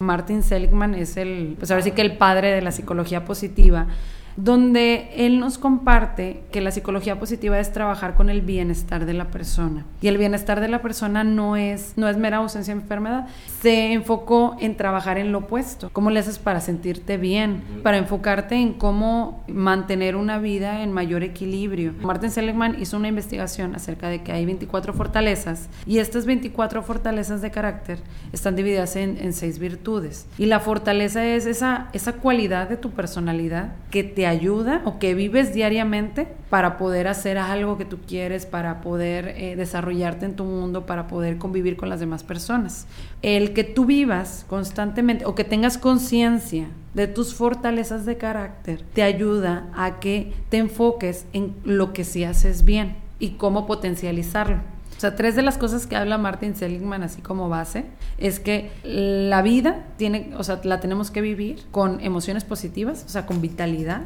Martin Seligman es el, pues ahora sí que el padre de la psicología positiva donde él nos comparte que la psicología positiva es trabajar con el bienestar de la persona. Y el bienestar de la persona no es, no es mera ausencia de enfermedad. Se enfocó en trabajar en lo opuesto. ¿Cómo le haces para sentirte bien? Para enfocarte en cómo mantener una vida en mayor equilibrio. Martin Seligman hizo una investigación acerca de que hay 24 fortalezas y estas 24 fortalezas de carácter están divididas en, seis virtudes. Y la fortaleza es esa, esa cualidad de tu personalidad que te ayuda o que vives diariamente para poder hacer algo que tú quieres, para poder eh, desarrollarte en tu mundo, para poder convivir con las demás personas. El que tú vivas constantemente o que tengas conciencia de tus fortalezas de carácter te ayuda a que te enfoques en lo que sí haces bien y cómo potencializarlo. O sea, tres de las cosas que habla Martin Seligman así como base es que la vida tiene, o sea, la tenemos que vivir con emociones positivas, o sea, con vitalidad,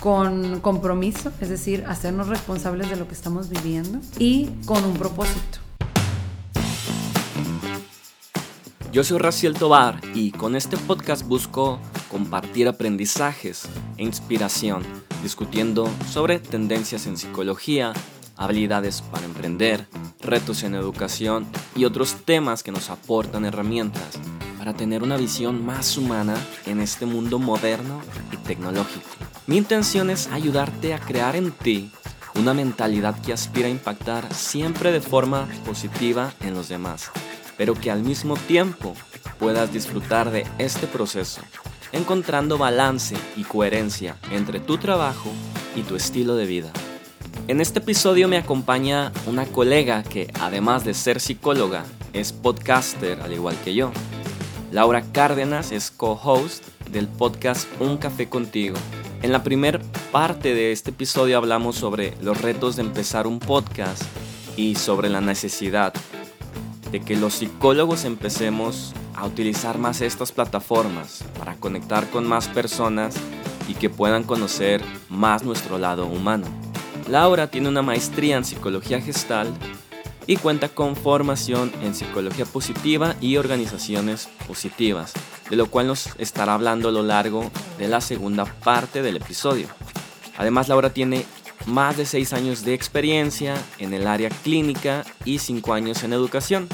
con compromiso, es decir, hacernos responsables de lo que estamos viviendo y con un propósito. Yo soy Raciel Tobar y con este podcast busco compartir aprendizajes e inspiración, discutiendo sobre tendencias en psicología, habilidades para emprender, retos en educación y otros temas que nos aportan herramientas para tener una visión más humana en este mundo moderno y tecnológico. Mi intención es ayudarte a crear en ti una mentalidad que aspira a impactar siempre de forma positiva en los demás, pero que al mismo tiempo puedas disfrutar de este proceso, encontrando balance y coherencia entre tu trabajo y tu estilo de vida. En este episodio me acompaña una colega que, además de ser psicóloga, es podcaster al igual que yo. Laura Cárdenas es co-host del podcast Un Café Contigo. En la primera parte de este episodio hablamos sobre los retos de empezar un podcast y sobre la necesidad de que los psicólogos empecemos a utilizar más estas plataformas para conectar con más personas y que puedan conocer más nuestro lado humano. Laura tiene una maestría en psicología gestal y cuenta con formación en psicología positiva y organizaciones positivas, de lo cual nos estará hablando a lo largo de la segunda parte del episodio. Además, Laura tiene más de 6 años de experiencia en el área clínica y 5 años en educación.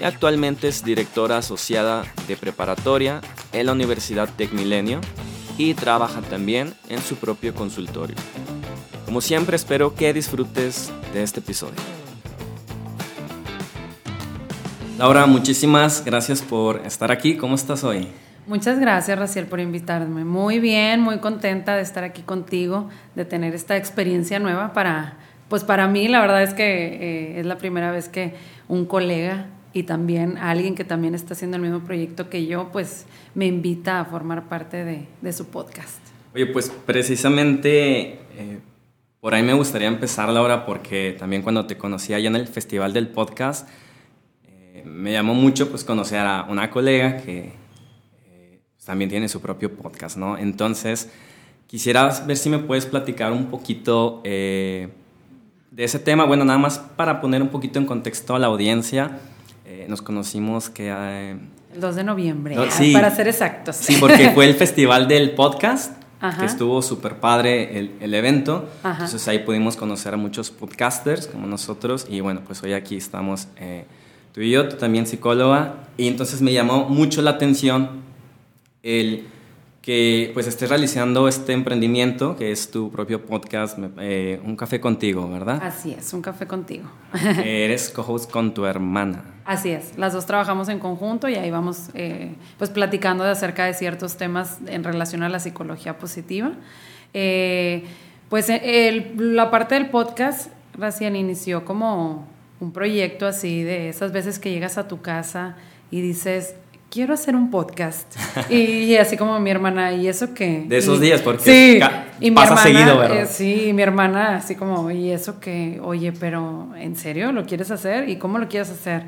Y actualmente es directora asociada de preparatoria en la Universidad Tecmilenio y trabaja también en su propio consultorio. Como siempre espero que disfrutes de este episodio. Laura, muchísimas gracias por estar aquí. ¿Cómo estás hoy? Muchas gracias, Raciel, por invitarme. Muy bien, muy contenta de estar aquí contigo, de tener esta experiencia nueva para, pues para mí, la verdad es que eh, es la primera vez que un colega y también alguien que también está haciendo el mismo proyecto que yo, pues me invita a formar parte de, de su podcast. Oye, pues precisamente eh, por ahí me gustaría empezar, Laura, porque también cuando te conocí allá en el festival del podcast, eh, me llamó mucho pues conocer a una colega que eh, también tiene su propio podcast, ¿no? Entonces, quisiera ver si me puedes platicar un poquito eh, de ese tema. Bueno, nada más para poner un poquito en contexto a la audiencia, nos conocimos que... el 2 de noviembre, para ser exactos. Sí, porque fue el festival del podcast que estuvo súper padre el, el evento. Entonces ahí pudimos conocer a muchos podcasters como nosotros y bueno, pues hoy aquí estamos eh, tú y yo, tú también psicóloga, y entonces me llamó mucho la atención el que pues estés realizando este emprendimiento, que es tu propio podcast, eh, Un Café Contigo, ¿verdad? Así es, Un Café Contigo. Eres co-host con tu hermana. Así es, las dos trabajamos en conjunto y ahí vamos eh, pues platicando de acerca de ciertos temas en relación a la psicología positiva. Eh, pues la parte del podcast recién inició como un proyecto así de esas veces que llegas a tu casa y dices, quiero hacer un podcast. y, así como mi hermana, ¿y eso qué? De esos días, porque sí, y pasa seguido, ¿verdad? Eh, sí, mi hermana, así como, ¿y eso qué? Oye, pero ¿en serio lo quieres hacer? ¿Y cómo lo quieres hacer?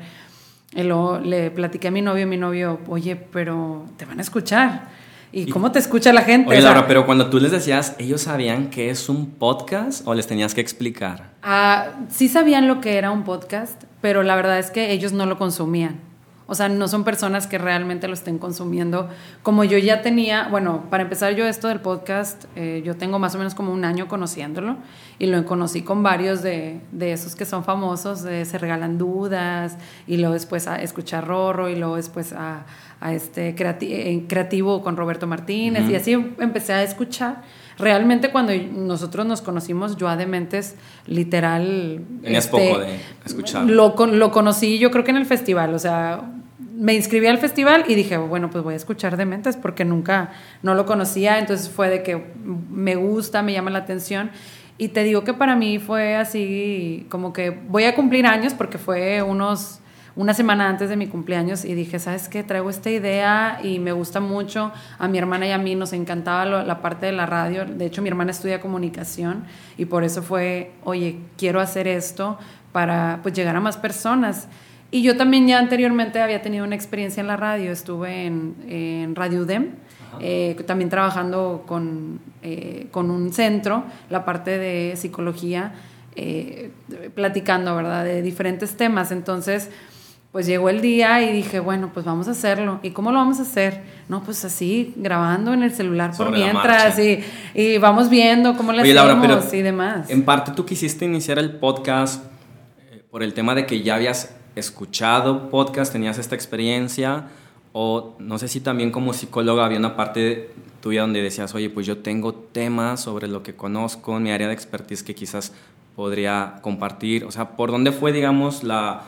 Y luego le platiqué a mi novio, mi novio, oye, pero te van a escuchar. ¿Y, cómo te escucha la gente? Oye, Laura, pero cuando tú les decías, ¿ellos sabían que es un podcast o les tenías que explicar? Ah, sí sabían lo que era un podcast, pero la verdad es que ellos no lo consumían. O sea, no son personas que realmente lo estén consumiendo. Como yo ya tenía, bueno, para empezar yo esto del podcast, eh, yo tengo más o menos como un año conociéndolo y lo conocí con varios de, de esos que son famosos, de Se Regalan Dudas y luego después a escuchar Rorro y luego después a, a este eh, creativo con Roberto Martínez y así empecé a escuchar realmente cuando nosotros nos conocimos, yo a Dementes, literal... Tenías este, poco de escuchar. Lo, lo conocí yo creo que en el festival, o sea, me inscribí al festival y dije, bueno, pues voy a escuchar Dementes porque nunca, no lo conocía, entonces fue de que me gusta, me llama la atención. Y te digo que para mí fue así, como que voy a cumplir años porque fue unos una semana antes de mi cumpleaños y dije, ¿sabes qué? Traigo esta idea y me gusta mucho. A mi hermana y a mí nos encantaba la parte de la radio. De hecho, mi hermana estudia comunicación y por eso fue, oye, quiero hacer esto para pues, llegar a más personas. Y yo también ya anteriormente había tenido una experiencia en la radio, estuve en, Radio UDEM, eh, también trabajando con, eh, con, un centro, la parte de psicología, eh, platicando, ¿verdad?, de diferentes temas. Entonces, pues llegó el día y dije, bueno, pues vamos a hacerlo. ¿Y cómo lo vamos a hacer? No, pues así, grabando en el celular por mientras y, y, vamos viendo cómo le hacemos y demás. En parte tú quisiste iniciar el podcast por el tema de que ya habías escuchado podcast, tenías esta experiencia, o no sé si también como psicóloga había una parte tuya donde decías, oye, pues yo tengo temas sobre lo que conozco, en mi área de expertise que quizás podría compartir, o sea, ¿por dónde fue, digamos, la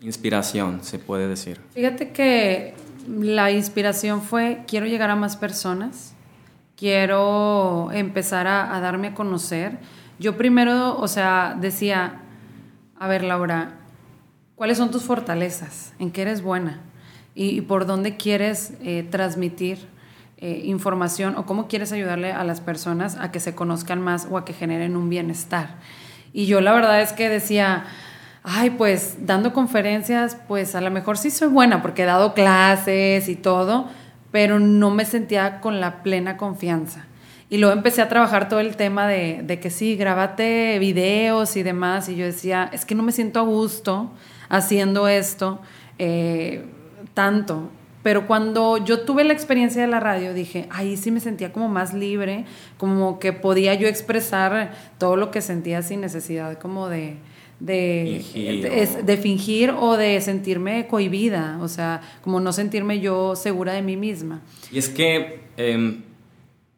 inspiración, se puede decir? Fíjate que la inspiración fue, quiero llegar a más personas, quiero empezar a, darme a conocer. Yo primero, o sea, decía, a ver, Laura, ¿Cuáles son tus fortalezas? ¿En qué eres buena? ¿Y, por dónde quieres eh, transmitir eh, información o cómo quieres ayudarle a las personas a que se conozcan más o a que generen un bienestar? Y yo la verdad es que decía, ay, pues dando conferencias, pues a lo mejor sí soy buena porque he dado clases y todo, pero no me sentía con la plena confianza. Y luego empecé a trabajar todo el tema de, que sí, grabate videos y demás, y yo decía, es que no me siento a gusto haciendo esto eh, tanto. Pero cuando yo tuve la experiencia de la radio, dije, ahí sí me sentía como más libre, como que podía yo expresar todo lo que sentía sin necesidad como de, de fingir, de, fingir o de sentirme cohibida, o sea, como no sentirme yo segura de mí misma. Y es que, em,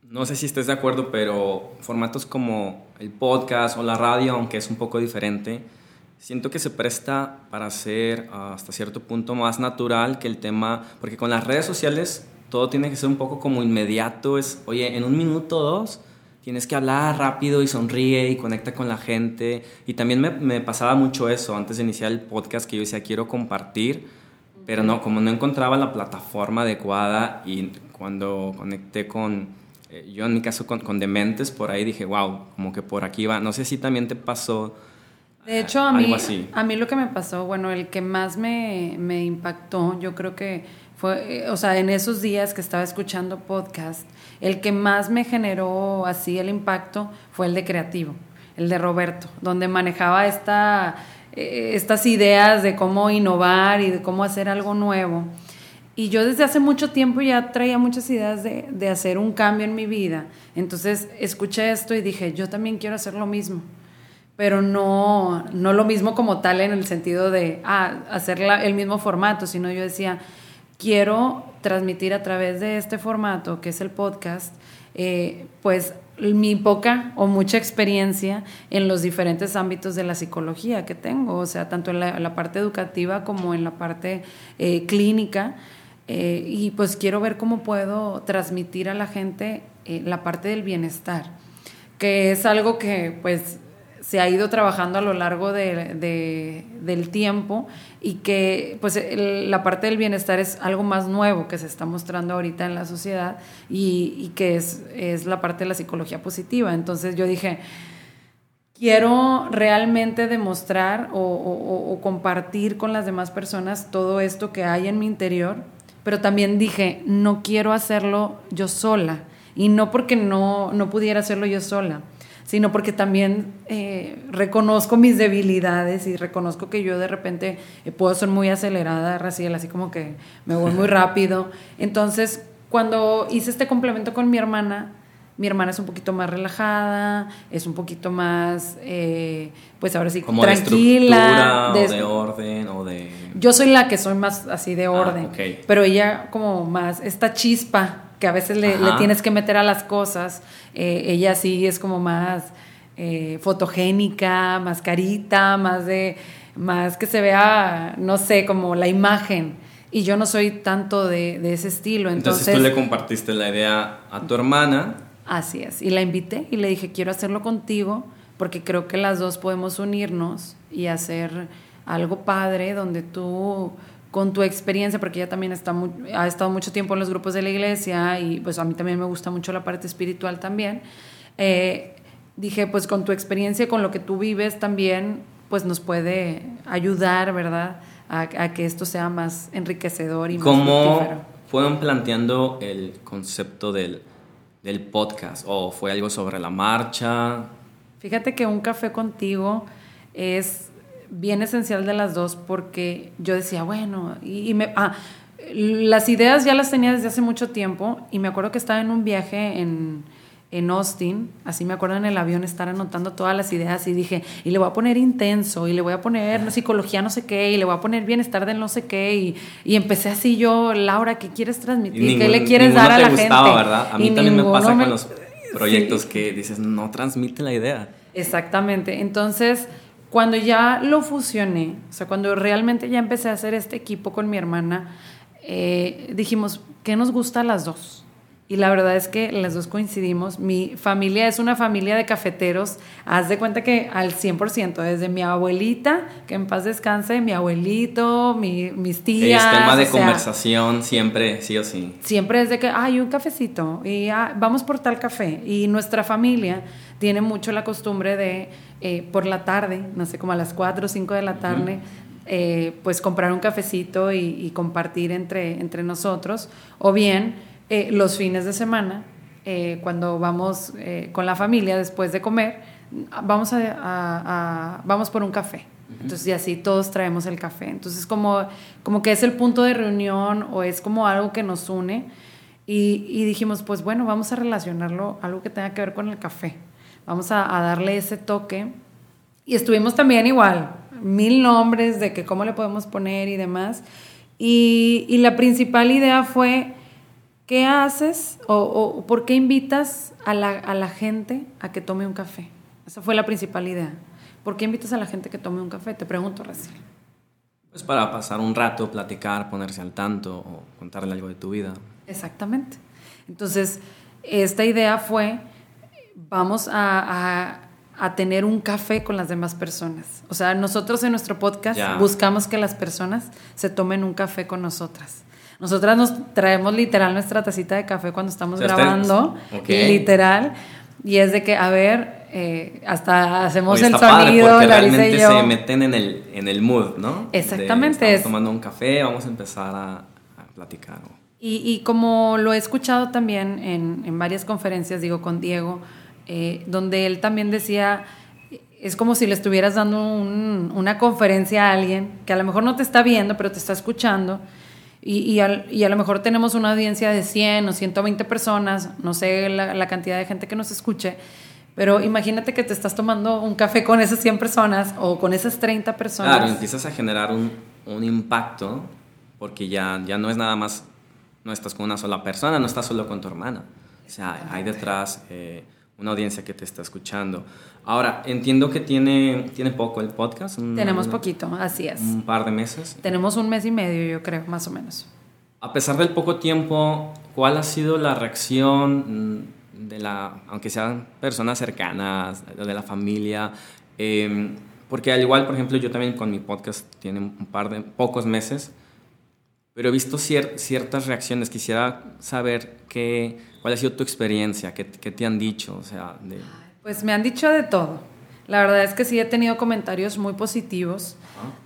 no sé si estés de acuerdo, pero formatos como el podcast o la radio, aunque es un poco diferente, siento que se presta para ser hasta cierto punto más natural que el tema, porque con las redes sociales todo tiene que ser un poco como inmediato, es, oye, en un minuto o dos tienes que hablar rápido y sonríe y conecta con la gente. Y también me, me, pasaba mucho eso antes de iniciar el podcast, que yo decía, quiero compartir, pero no, como no encontraba la plataforma adecuada y cuando conecté con, eh, yo en mi caso con, con Dementes, por ahí dije, wow, como que por aquí va. No sé si también te pasó de hecho, a mí, a mí lo que me pasó, bueno, el que más me, me impactó, yo creo que fue, o sea, en esos días que estaba escuchando podcast, el que más me generó así el impacto fue el de creativo, el de Roberto, donde manejaba eh, estas ideas de cómo innovar y de cómo hacer algo nuevo. Y yo desde hace mucho tiempo ya traía muchas ideas de, de hacer un cambio en mi vida. Entonces escuché esto y dije, yo también quiero hacer lo mismo pero no, no lo mismo como tal en el sentido de ah, hacer el mismo formato, sino yo decía, quiero transmitir a través de este formato, que es el podcast, eh, pues mi poca o mucha experiencia en los diferentes ámbitos de la psicología que tengo, o sea, tanto en la, parte educativa como en la parte eh, clínica. Eh, y pues quiero ver cómo puedo transmitir a la gente la parte del bienestar, que es algo que pues se ha ido trabajando a lo largo de, del tiempo y que pues la parte del bienestar es algo más nuevo que se está mostrando ahorita en la sociedad y, que es, es, la parte de la psicología positiva. Entonces yo dije, quiero realmente demostrar o, compartir con las demás personas todo esto que hay en mi interior, pero también dije, no quiero hacerlo yo sola y no porque no, no pudiera hacerlo yo sola sino porque también eh, reconozco mis debilidades y reconozco que yo de repente eh, puedo ser muy acelerada, Raciel, así como que me voy muy rápido. Entonces, cuando hice este complemento con mi hermana, mi hermana es un poquito más relajada, es un poquito más, eh, pues ahora sí, como tranquila. De, de orden o de... Yo soy la que soy más así de ah, orden, pero ella como más, esta chispa que a veces le, tienes que meter a las cosas. Eh, ella sí es como más eh, fotogénica, más carita, más de, más que se vea, no sé, como la imagen. Y yo no soy tanto de, ese estilo. Entonces, entonces, tú le compartiste la idea a tu hermana. Así es. Y la invité y le dije, quiero hacerlo contigo porque creo que las dos podemos unirnos y hacer algo padre donde tú con tu experiencia, porque ella también está ha estado mucho tiempo en los grupos de la iglesia y pues a mí también me gusta mucho la parte espiritual también, eh, dije pues con tu experiencia, con lo que tú vives también, pues nos puede ayudar, ¿verdad? A, que esto sea más enriquecedor y más ¿Cómo fueron planteando el concepto del, del podcast? ¿O fue algo sobre la marcha? Fíjate que un café contigo es bien esencial de las dos porque yo decía, bueno, y, me... Ah, las ideas ya las tenía desde hace mucho tiempo y me acuerdo que estaba en un viaje en, en Austin, así me acuerdo en el avión estar anotando todas las ideas y dije, y le voy a poner intenso, y le voy a poner psicología no sé qué, y le voy a poner bienestar del no sé qué, y, y empecé así yo, Laura, ¿qué quieres transmitir? ¿Qué le quieres dar a la gustaba, gente? ¿verdad? A mí también me pasa con los proyectos que dices, no transmite la idea. Exactamente, entonces cuando ya lo fusioné, o sea, cuando realmente ya empecé a hacer este equipo con mi hermana, eh, dijimos, ¿qué nos gusta a las dos? Y la verdad es que las dos coincidimos. Mi familia es una familia de cafeteros. Haz de cuenta que al 100%, desde mi abuelita, que en paz descanse, mi abuelito, mis tías. Es tema de conversación siempre, sí o sí. Siempre es de que, hay un cafecito y ah, vamos por tal café. Y nuestra familia tiene mucho la costumbre de, eh, por la tarde, no sé, como a las 4 o 5 de la tarde, eh, pues comprar un cafecito y, y compartir entre, entre nosotros. O bien eh, los fines de semana, eh, cuando vamos eh, con la familia después de comer, vamos, a, vamos por un café. Entonces, y así todos traemos el café. Entonces, como, como que es el punto de reunión o es como algo que nos une. Y, dijimos, pues bueno, vamos a relacionarlo, algo que tenga que ver con el café. Vamos a, darle ese toque. Y estuvimos también igual, mil nombres de que cómo le podemos poner y demás. Y, y la principal idea fue ¿Qué haces o, por qué invitas a la, gente a que tome un café? Esa fue la principal idea. ¿Por qué invitas a la gente a que tome un café? Te pregunto, Raciel. Pues para pasar un rato, platicar, ponerse al tanto o contarle algo de tu vida. Exactamente. Entonces, esta idea fue, vamos a, tener un café con las demás personas. O sea, nosotros en nuestro podcast buscamos que las personas se tomen un café con nosotras. Nosotras nos traemos literal nuestra tacita de café cuando estamos grabando, literal, y es de que, a ver, eh, hasta hacemos el sonido, porque realmente se meten en el, en el mood, ¿no? Exactamente. estamos tomando un café, vamos a empezar a, platicar. Y, y, como lo he escuchado también en, en varias conferencias, digo, con Diego, eh, donde él también decía, es como si le estuvieras dando una conferencia a alguien que a lo mejor no te está viendo, pero te está escuchando y, y, a lo mejor tenemos una audiencia de 100 o 120 personas, no sé la, cantidad de gente que nos escuche, pero imagínate que te estás tomando un café con esas 100 personas o con esas 30 personas. Claro, empiezas a generar un, un impacto porque ya, ya no es nada más, no estás con una sola persona, no estás solo con tu hermana. O sea, hay detrás eh, una audiencia que te está escuchando. Ahora, entiendo que tiene, tiene poco el podcast. Tenemos poquito, así es. Un par de meses. Tenemos un mes y medio, yo creo, más o menos. A pesar del poco tiempo, ¿cuál ha sido la reacción de la, aunque sean personas cercanas, de la familia, Em, porque al igual, por ejemplo, yo también con mi podcast tiene un par de pocos meses, pero he visto ciertas reacciones. Quisiera saber qué, cuál ha sido tu experiencia, qué, qué te han dicho, o sea, de... Pues me han dicho de todo. La verdad es que sí he tenido comentarios muy positivos.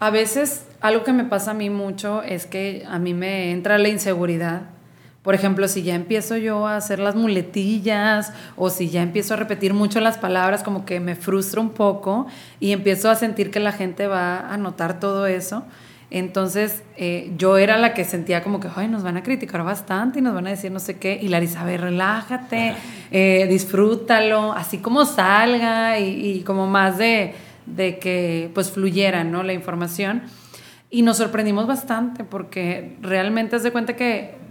A veces algo que me pasa a mí mucho es que a mí me entra la inseguridad. Por ejemplo, si ya empiezo yo a hacer las muletillas o si ya empiezo a repetir mucho las palabras, como que me frustra un poco y empiezo a sentir que la gente va a notar todo eso. Entonces, eh, yo era la que sentía como que, ay, nos van a criticar bastante y nos van a decir no sé qué. Y Larisa, a relájate, eh, disfrútalo, así como salga y, como más de, de, que pues fluyera, ¿no? La información. Y nos sorprendimos bastante porque realmente es de cuenta que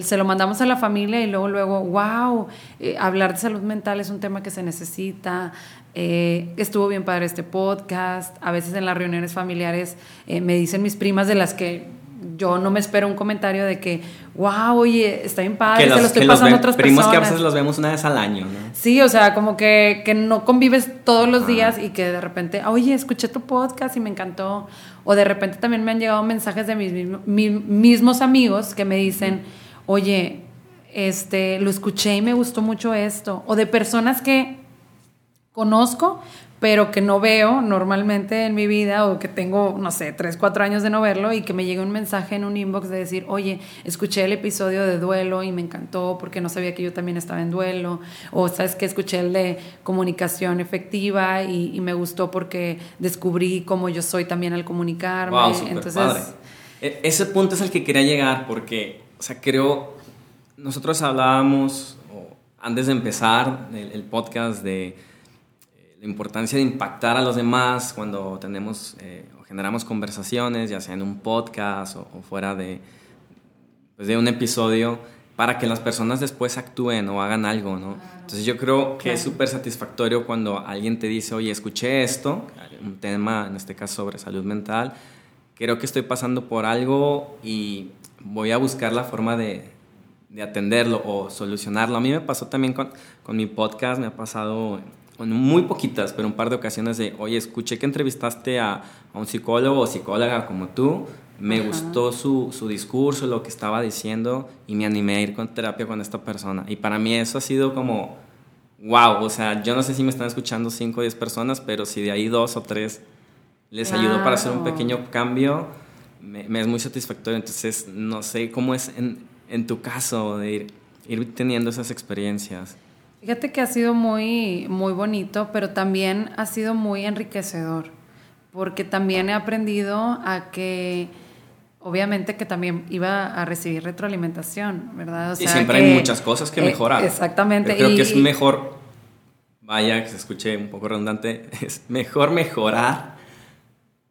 se lo mandamos a la familia y luego, luego, wow, eh, hablar de salud mental es un tema que se necesita. Eh, estuvo bien padre este podcast. A veces en las reuniones familiares eh, me dicen mis primas de las que yo no me espero un comentario de que, wow, oye, está bien padre, se lo estoy pasando a otras primos que a veces los vemos una vez al año, ¿no? Sí, o sea, como que, que no convives todos los días y que de repente, oye, escuché tu podcast y me encantó. O de repente también me han llegado mensajes de mis, mis mismos amigos que me dicen oye, este, lo escuché y me gustó mucho esto, o de personas que conozco, pero que no veo normalmente en mi vida o que tengo, no sé, tres, cuatro años de no verlo y que me llegue un mensaje en un inbox de decir, oye, escuché el episodio de duelo y me encantó porque no sabía que yo también estaba en duelo, o sabes que escuché el de comunicación efectiva y, me gustó porque descubrí cómo yo soy también al comunicarme. Entonces, e, ese punto es el que quería llegar porque o sea, creo, nosotros hablábamos antes de empezar el, podcast de la importancia de impactar a los demás cuando tenemos eh, o generamos conversaciones, ya sea en un podcast o, fuera de, pues de un episodio, para que las personas después actúen o hagan algo, ¿no? Entonces yo creo que es súper satisfactorio cuando alguien te dice, oye, escuché esto, un tema, en este caso sobre salud mental, creo que estoy pasando por algo y voy a buscar la forma de, de atenderlo o solucionarlo. A mí me pasó también con, con mi podcast, me ha pasado con muy poquitas, pero un par de ocasiones de, oye, escuché que entrevistaste a, a un psicólogo o psicóloga como tú, me gustó su, su, discurso, lo que estaba diciendo y me animé a ir con terapia con esta persona. Y para mí eso ha sido como, wow, o sea, yo no sé si me están escuchando 5 o 10 personas, pero si de ahí dos o tres les ayudó para hacer un pequeño cambio, me, es muy satisfactorio. Entonces, no sé cómo es en, en tu caso de ir, ir, teniendo esas experiencias. Fíjate que ha sido muy, muy bonito, pero también ha sido muy enriquecedor, porque también he aprendido a que, obviamente que también iba a recibir retroalimentación, ¿verdad? y siempre hay muchas cosas que eh, mejorar. exactamente. creo que es mejor, vaya, que se escuche un poco redundante, es mejor mejorar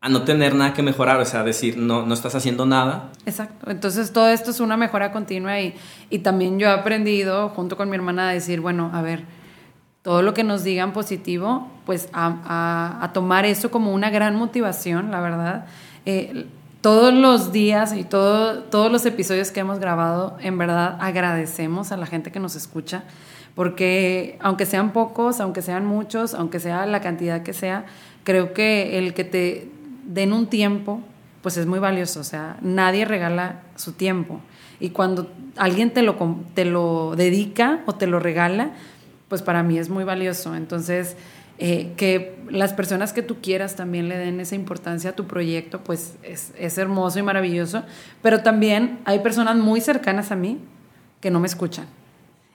a no tener nada que mejorar, o sea, decir, no, no estás haciendo nada. Exacto, entonces todo esto es una mejora continua y, y también yo he aprendido junto con mi hermana a decir, bueno, a ver, todo lo que nos digan positivo, pues a, a, tomar eso como una gran motivación, la verdad. Eh, todos los días y todo, todos los episodios que hemos grabado, en verdad agradecemos a la gente que nos escucha, porque aunque sean pocos, aunque sean muchos, aunque sea la cantidad que sea, creo que el que te den un tiempo, pues es muy valioso. O sea, nadie regala su tiempo. Y cuando alguien te lo, te lo dedica o te lo regala, pues para mí es muy valioso. Entonces, eh, que las personas que tú quieras también le den esa importancia a tu proyecto, pues es, es, hermoso y maravilloso. Pero también hay personas muy cercanas a mí que no me escuchan.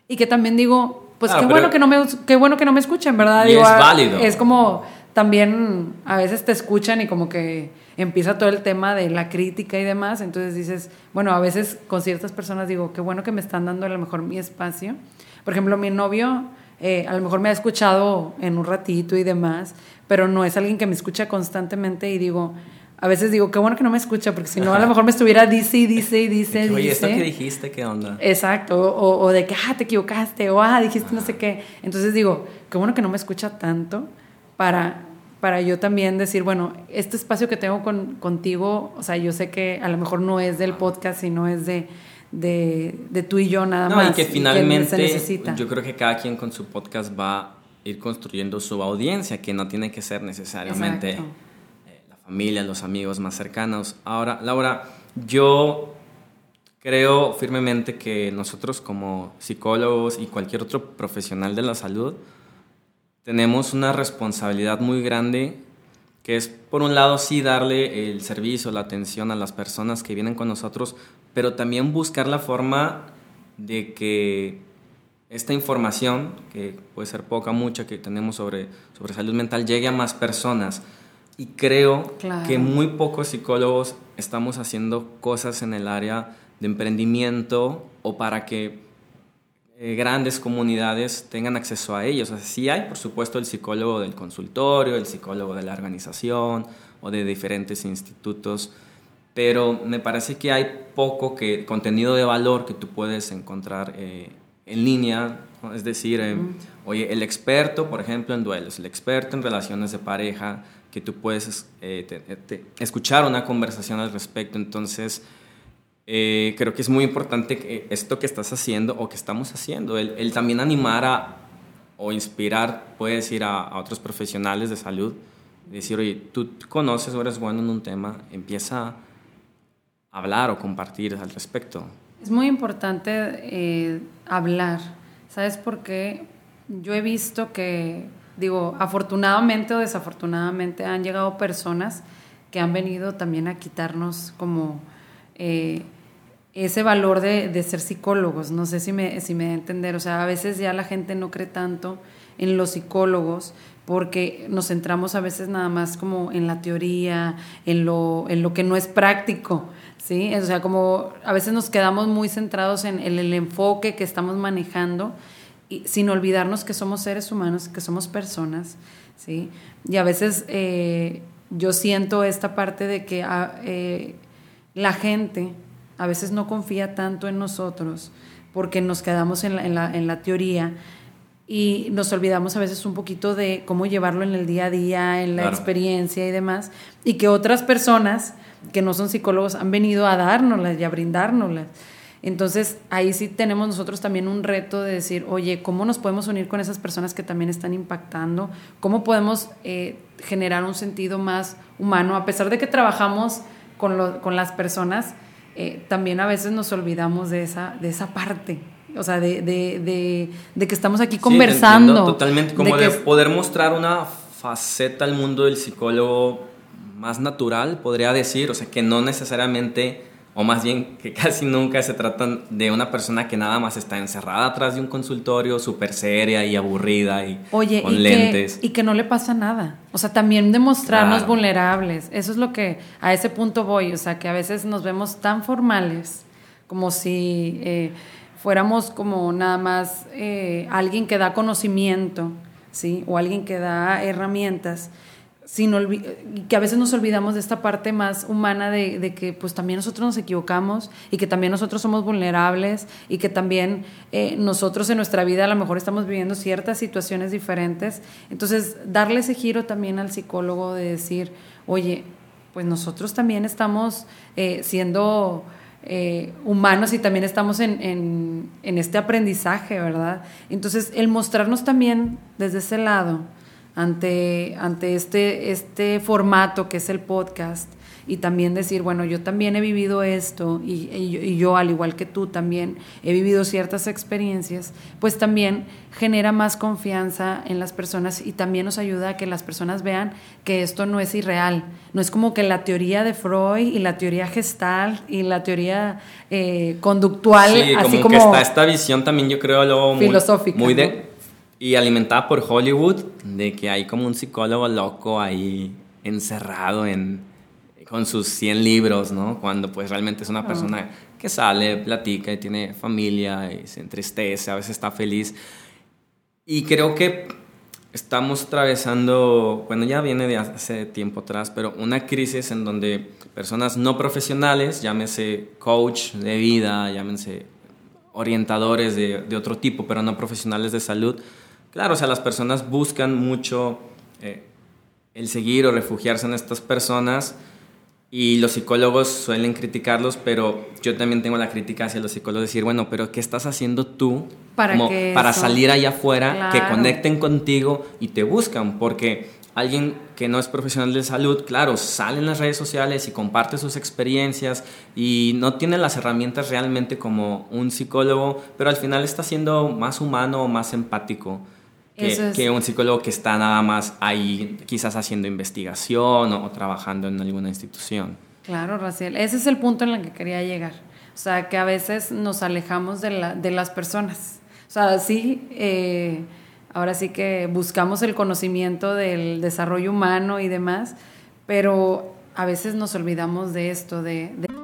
Y que también digo, pues qué, bueno que no me, qué bueno que no me escuchen, ¿verdad? es válido. Es como también a veces te escuchan y como que empieza todo el tema de la crítica y demás, entonces dices, bueno, a veces con ciertas personas digo, qué bueno que me están dando a lo mejor mi espacio. Por ejemplo, mi novio eh, a lo mejor me ha escuchado en un ratito y demás, pero no es alguien que me escucha constantemente y digo, a veces digo, qué bueno que no me escucha, porque si no, a lo mejor me estuviera dice y dice y dice. Oye, ¿esto que dijiste qué onda? Exacto, o, o, de que, ah, te equivocaste, o ah, dijiste no sé qué. Entonces digo, qué bueno que no me escucha tanto para, para yo también decir, bueno, este espacio que tengo con, contigo, o sea, yo sé que a lo mejor no es del podcast, sino es de, de, de tú y yo nada más. No, y que finalmente yo creo que cada quien con su podcast va ir construyendo su audiencia, que no tiene que ser necesariamente eh, la familia, los amigos más cercanos. Ahora, Laura, yo creo firmemente que nosotros como psicólogos y cualquier otro profesional de la salud tenemos una responsabilidad muy grande que es por un lado sí darle el servicio, la atención a las personas que vienen con nosotros, pero también buscar la forma de que esta información, que puede ser poca, mucha, que tenemos sobre, sobre salud mental, llegue a más personas. Y creo que muy pocos psicólogos estamos haciendo cosas en el área de emprendimiento o para que eh, grandes comunidades tengan acceso a ellos. O sea, sí hay, por supuesto, el psicólogo del consultorio, el psicólogo de la organización o de diferentes institutos, pero me parece que hay poco que, contenido de valor que tú puedes encontrar eh, en línea. Es decir, eh, oye, el experto, por ejemplo, en duelos, el experto en relaciones de pareja, que tú puedes escuchar una conversación al respecto. Entonces, eh, creo que es muy importante que esto que estás haciendo o que estamos haciendo, el, también animar a, o inspirar, puede decir, a, otros profesionales de salud, decir, oye, tú conoces o eres bueno en un tema, empieza a hablar o compartir al respecto. Es muy importante eh, hablar, ¿sabes por qué? Yo he visto que, digo, afortunadamente o desafortunadamente han llegado personas que han venido también a quitarnos como... Eh, ese valor de, ser psicólogos. No sé si me, si me da a entender. O sea, a veces ya la gente no cree tanto en los psicólogos porque nos centramos a veces nada más como en la teoría, en lo, en lo que no es práctico. ¿sí? O sea, como a veces nos quedamos muy centrados en, el enfoque que estamos manejando y, sin olvidarnos que somos seres humanos, que somos personas. ¿sí? Y a veces eh, yo siento esta parte de que ah, eh, la gente a veces no confía tanto en nosotros porque nos quedamos en la, teoría y nos olvidamos a veces un poquito de cómo llevarlo en el día a día, en la experiencia y demás, y que otras personas que no son psicólogos han venido a dárnoslas y a brindárnoslas. Entonces ahí sí tenemos nosotros también un reto de decir, oye, ¿cómo nos podemos unir con esas personas que también están impactando? ¿Cómo podemos eh, generar un sentido más humano? A pesar de que trabajamos con, con las personas, eh, también a veces nos olvidamos de esa, de esa parte. O sea, de, de, de, que estamos aquí conversando. totalmente, como de, poder mostrar una faceta al mundo del psicólogo más natural, podría decir, o sea, que no necesariamente o más bien que casi nunca se tratan de una persona que nada más está encerrada atrás de un consultorio, súper seria y aburrida y Oye, con lentes. y que no le pasa nada. O sea, también demostrarnos vulnerables. Eso es lo que a ese punto voy. O sea, que a veces nos vemos tan formales como si eh, fuéramos como nada más eh, alguien que da conocimiento, ¿sí? O alguien que da herramientas sin que a veces nos olvidamos de esta parte más humana de, que pues también nosotros nos equivocamos y que también nosotros somos vulnerables y que también eh, nosotros en nuestra vida a lo mejor estamos viviendo ciertas situaciones diferentes. Entonces, darle ese giro también al psicólogo de decir, oye, pues nosotros también estamos eh, siendo... Eh, humanos y también estamos en, en, en este aprendizaje, ¿verdad? Entonces, el mostrarnos también desde ese lado, ante, ante este, este formato que es el podcast y también decir, bueno, yo también he vivido esto y, yo, al igual que tú, también he vivido ciertas experiencias, pues también genera más confianza en las personas y también nos ayuda a que las personas vean que esto no es irreal, no es como que la teoría de Freud y la teoría gestal y la teoría eh, conductual, así como, que está esta visión también yo creo lo filosófica, muy, de y alimentada por Hollywood, de que hay como un psicólogo loco ahí encerrado en, con sus 100 libros, ¿no? Cuando pues realmente es una persona que sale, platica y tiene familia y se entristece, a veces está feliz. Y creo que estamos atravesando, bueno, ya viene de hace tiempo atrás, pero una crisis en donde personas no profesionales, llámese coach de vida, llámense orientadores de, de otro tipo, pero no profesionales de salud, Claro, o sea, las personas buscan mucho eh, el seguir o refugiarse en estas personas Y los psicólogos suelen criticarlos, pero yo también tengo la crítica hacia los psicólogos, decir, bueno, pero ¿qué estás haciendo tú para, para salir allá afuera, que conecten contigo y te buscan? Porque alguien que no es profesional de salud, claro, sale en las redes sociales y comparte sus experiencias y no tiene las herramientas realmente como un psicólogo, pero al final está siendo más humano o más empático que, un psicólogo que está nada más ahí quizás haciendo investigación o, trabajando en alguna institución. Claro, Raciel, ese es el punto en el que quería llegar. O sea, que a veces nos alejamos de, la, de las personas. O sea, sí, eh, ahora sí que buscamos el conocimiento del desarrollo humano y demás, pero a veces nos olvidamos de esto, de... de...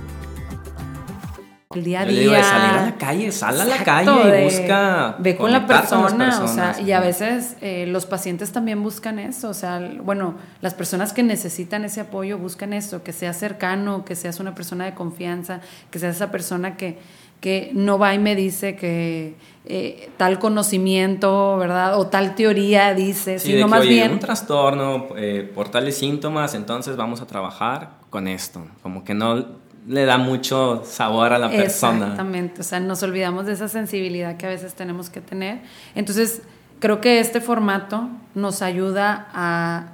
el día a día. salir a la calle, sal a la calle y busca. Ve con la persona, o sea, y a veces eh, los pacientes también buscan eso, o sea, bueno, las personas que necesitan ese apoyo buscan eso, que sea cercano, que seas una persona de confianza, que seas esa persona que, que no va y me dice que eh, tal conocimiento, ¿verdad? O tal teoría dice, sí, sino más bien... un trastorno eh, por tales síntomas, entonces vamos a trabajar con esto, como que no le da mucho sabor a la persona. Exactamente, o sea, nos olvidamos de esa sensibilidad que a veces tenemos que tener. Entonces, creo que este formato nos ayuda a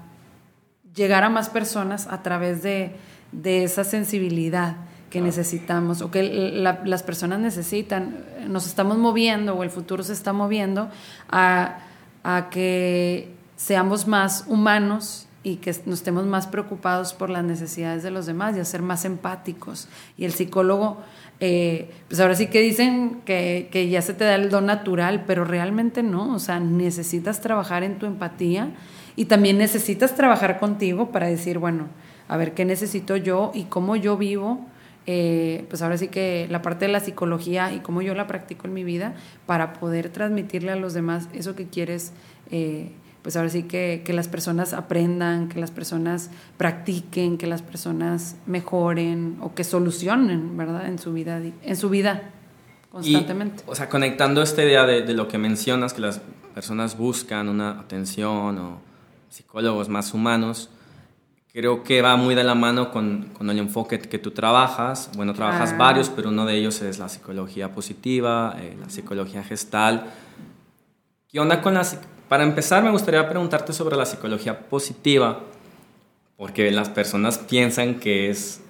llegar a más personas a través de, esa sensibilidad que necesitamos o que las personas necesitan. Nos estamos moviendo o el futuro se está moviendo a, a que seamos más humanos y que nos estemos más preocupados por las necesidades de los demás y a ser más empáticos. Y el psicólogo, eh, pues ahora sí que dicen que, que, ya se te da el don natural, pero realmente no, o sea, necesitas trabajar en tu empatía y también necesitas trabajar contigo para decir, bueno, a ver qué necesito yo y cómo yo vivo. Eh, pues ahora sí que la parte de la psicología y cómo yo la practico en mi vida para poder transmitirle a los demás eso que quieres eh, pues ahora sí que, que, las personas aprendan, que las personas practiquen, que las personas mejoren o que solucionen, ¿verdad? En su vida, en su vida constantemente. o sea, conectando esta idea de, de, lo que mencionas, que las personas buscan una atención o psicólogos más humanos, creo que va muy de la mano con, con el enfoque que tú trabajas. Bueno, trabajas varios, pero uno de ellos es la psicología positiva, eh, la psicología gestal. ¿Qué onda con la para empezar, me gustaría preguntarte sobre la psicología positiva, porque las personas piensan que es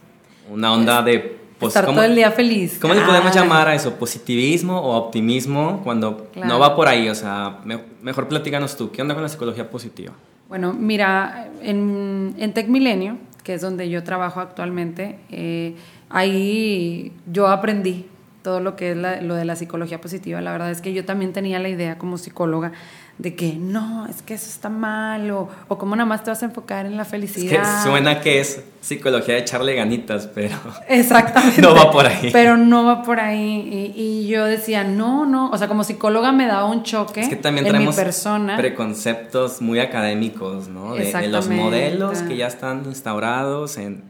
una onda de... Pues, Estar todo el día feliz. ¿Cómo le podemos ah. llamar a eso? ¿Positivismo o optimismo? Cuando no va por ahí, o sea, mejor platícanos tú, ¿qué onda con la psicología positiva? Bueno, mira, en, en Tech Milenio, que es donde yo trabajo actualmente, eh, ahí yo aprendí todo lo que es lo de la psicología positiva. La verdad es que yo también tenía la idea como psicóloga de que no, es que eso está mal, o, o cómo nada más te vas a enfocar en la felicidad. Es que suena que es psicología de echarle ganitas, pero Exactamente. no va por ahí. Pero no va por ahí. Y, yo decía, no, no, o sea, como psicóloga me daba un choque es que también en mi persona. preconceptos muy académicos, ¿no? De, de los modelos que ya están instaurados en